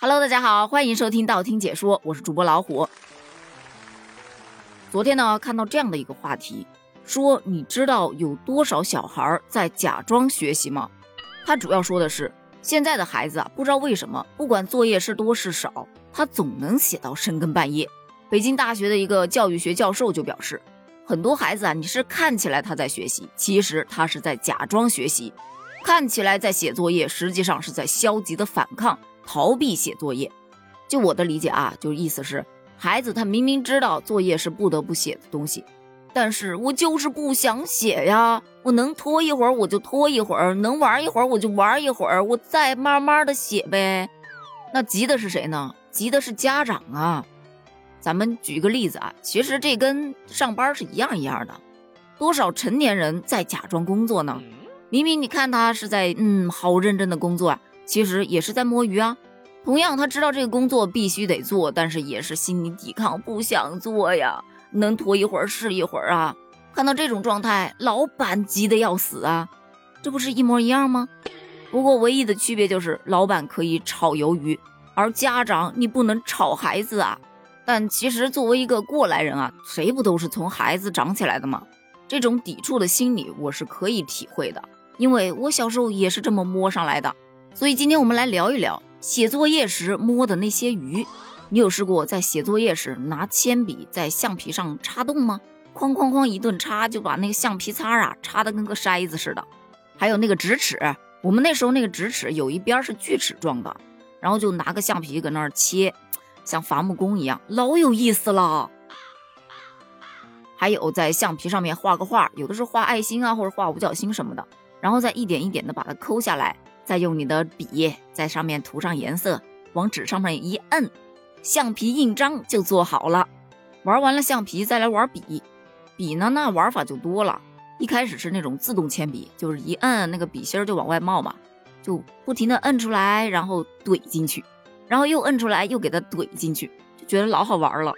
Hello，大家好，欢迎收听道听解说，我是主播老虎。昨天呢，看到这样的一个话题，说你知道有多少小孩在假装学习吗？他主要说的是，现在的孩子啊，不知道为什么，不管作业是多是少，他总能写到深更半夜。北京大学的一个教育学教授就表示，很多孩子啊，你是看起来他在学习，其实他是在假装学习，看起来在写作业，实际上是在消极的反抗。逃避写作业，就我的理解啊，就意思是孩子他明明知道作业是不得不写的东西，但是我就是不想写呀，我能拖一会儿我就拖一会儿，能玩一会儿我就玩一会儿，我再慢慢的写呗。那急的是谁呢？急的是家长啊。咱们举个例子啊，其实这跟上班是一样一样的，多少成年人在假装工作呢？明明你看他是在嗯好认真的工作啊。其实也是在摸鱼啊，同样他知道这个工作必须得做，但是也是心理抵抗，不想做呀，能拖一会儿是一会儿啊。看到这种状态，老板急得要死啊，这不是一模一样吗？不过唯一的区别就是老板可以炒鱿鱼，而家长你不能炒孩子啊。但其实作为一个过来人啊，谁不都是从孩子长起来的吗？这种抵触的心理我是可以体会的，因为我小时候也是这么摸上来的。所以今天我们来聊一聊写作业时摸的那些鱼。你有试过在写作业时拿铅笔在橡皮上插洞吗？哐哐哐一顿插，就把那个橡皮擦啊插的跟个筛子似的。还有那个直尺，我们那时候那个直尺有一边是锯齿状的，然后就拿个橡皮搁那儿切，像伐木工一样，老有意思了。还有在橡皮上面画个画，有的是画爱心啊，或者画五角星什么的，然后再一点一点的把它抠下来。再用你的笔在上面涂上颜色，往纸上面一摁，橡皮印章就做好了。玩完了橡皮，再来玩笔。笔呢，那玩法就多了。一开始是那种自动铅笔，就是一摁那个笔芯就往外冒嘛，就不停的摁出来，然后怼进去，然后又摁出来，又给它怼进去，就觉得老好玩了。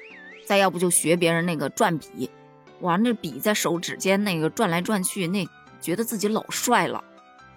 再要不就学别人那个转笔，玩那笔在手指间那个转来转去，那觉得自己老帅了。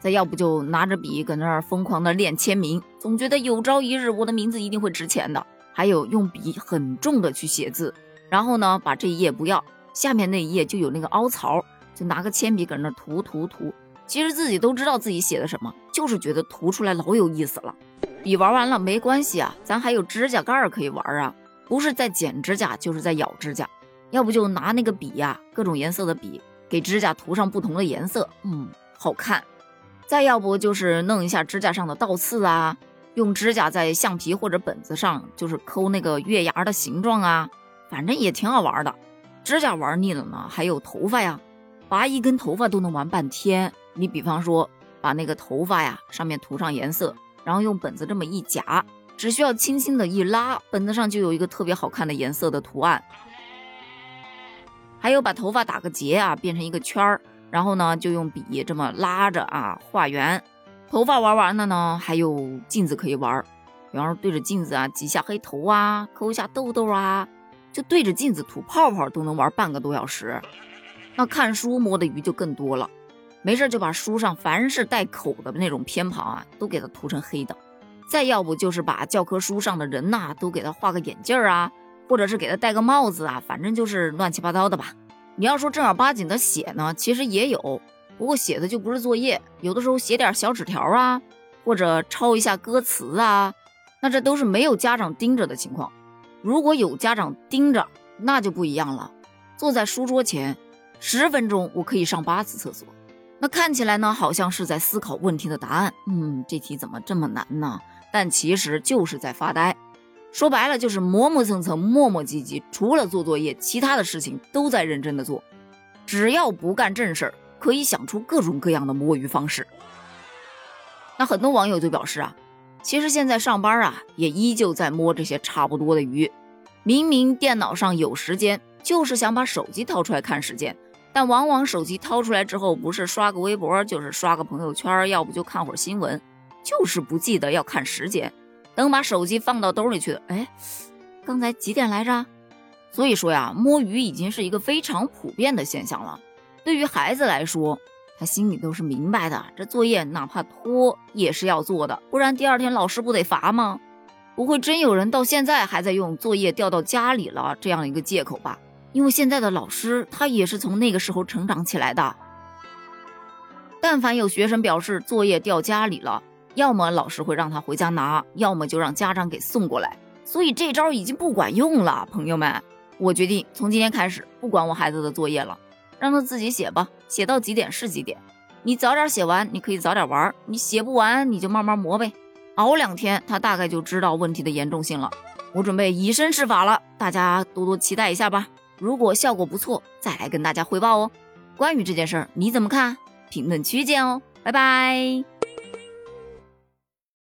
再要不就拿着笔搁那儿疯狂的练签名，总觉得有朝一日我的名字一定会值钱的。还有用笔很重的去写字，然后呢把这一页不要，下面那一页就有那个凹槽，就拿个铅笔搁那涂涂涂。其实自己都知道自己写的什么，就是觉得涂出来老有意思了。笔玩完了没关系啊，咱还有指甲盖可以玩啊，不是在剪指甲就是在咬指甲。要不就拿那个笔呀，各种颜色的笔给指甲涂上不同的颜色，嗯，好看。再要不就是弄一下指甲上的倒刺啊，用指甲在橡皮或者本子上就是抠那个月牙的形状啊，反正也挺好玩的。指甲玩腻了呢，还有头发呀，拔一根头发都能玩半天。你比方说把那个头发呀上面涂上颜色，然后用本子这么一夹，只需要轻轻的一拉，本子上就有一个特别好看的颜色的图案。还有把头发打个结啊，变成一个圈儿。然后呢，就用笔这么拉着啊画圆。头发玩完了呢，还有镜子可以玩，比方说对着镜子啊挤下黑头啊，抠一下痘痘啊，就对着镜子吐泡泡都能玩半个多小时。那看书摸的鱼就更多了，没事就把书上凡是带口的那种偏旁啊都给它涂成黑的。再要不就是把教科书上的人呐都给他画个眼镜啊，或者是给他戴个帽子啊，反正就是乱七八糟的吧。你要说正儿八经的写呢，其实也有，不过写的就不是作业，有的时候写点小纸条啊，或者抄一下歌词啊，那这都是没有家长盯着的情况。如果有家长盯着，那就不一样了。坐在书桌前，十分钟我可以上八次厕所，那看起来呢，好像是在思考问题的答案。嗯，这题怎么这么难呢？但其实就是在发呆。说白了就是磨磨蹭蹭、磨磨唧唧，除了做作业，其他的事情都在认真的做。只要不干正事儿，可以想出各种各样的摸鱼方式。那很多网友就表示啊，其实现在上班啊，也依旧在摸这些差不多的鱼。明明电脑上有时间，就是想把手机掏出来看时间，但往往手机掏出来之后，不是刷个微博，就是刷个朋友圈，要不就看会儿新闻，就是不记得要看时间。等把手机放到兜里去了，哎，刚才几点来着？所以说呀，摸鱼已经是一个非常普遍的现象了。对于孩子来说，他心里都是明白的，这作业哪怕拖也是要做的，不然第二天老师不得罚吗？不会真有人到现在还在用作业掉到家里了这样一个借口吧？因为现在的老师他也是从那个时候成长起来的。但凡有学生表示作业掉家里了，要么老师会让他回家拿，要么就让家长给送过来。所以这招已经不管用了，朋友们，我决定从今天开始不管我孩子的作业了，让他自己写吧，写到几点是几点。你早点写完，你可以早点玩；你写不完，你就慢慢磨呗。熬两天，他大概就知道问题的严重性了。我准备以身试法了，大家多多期待一下吧。如果效果不错，再来跟大家汇报哦。关于这件事儿，你怎么看？评论区见哦，拜拜。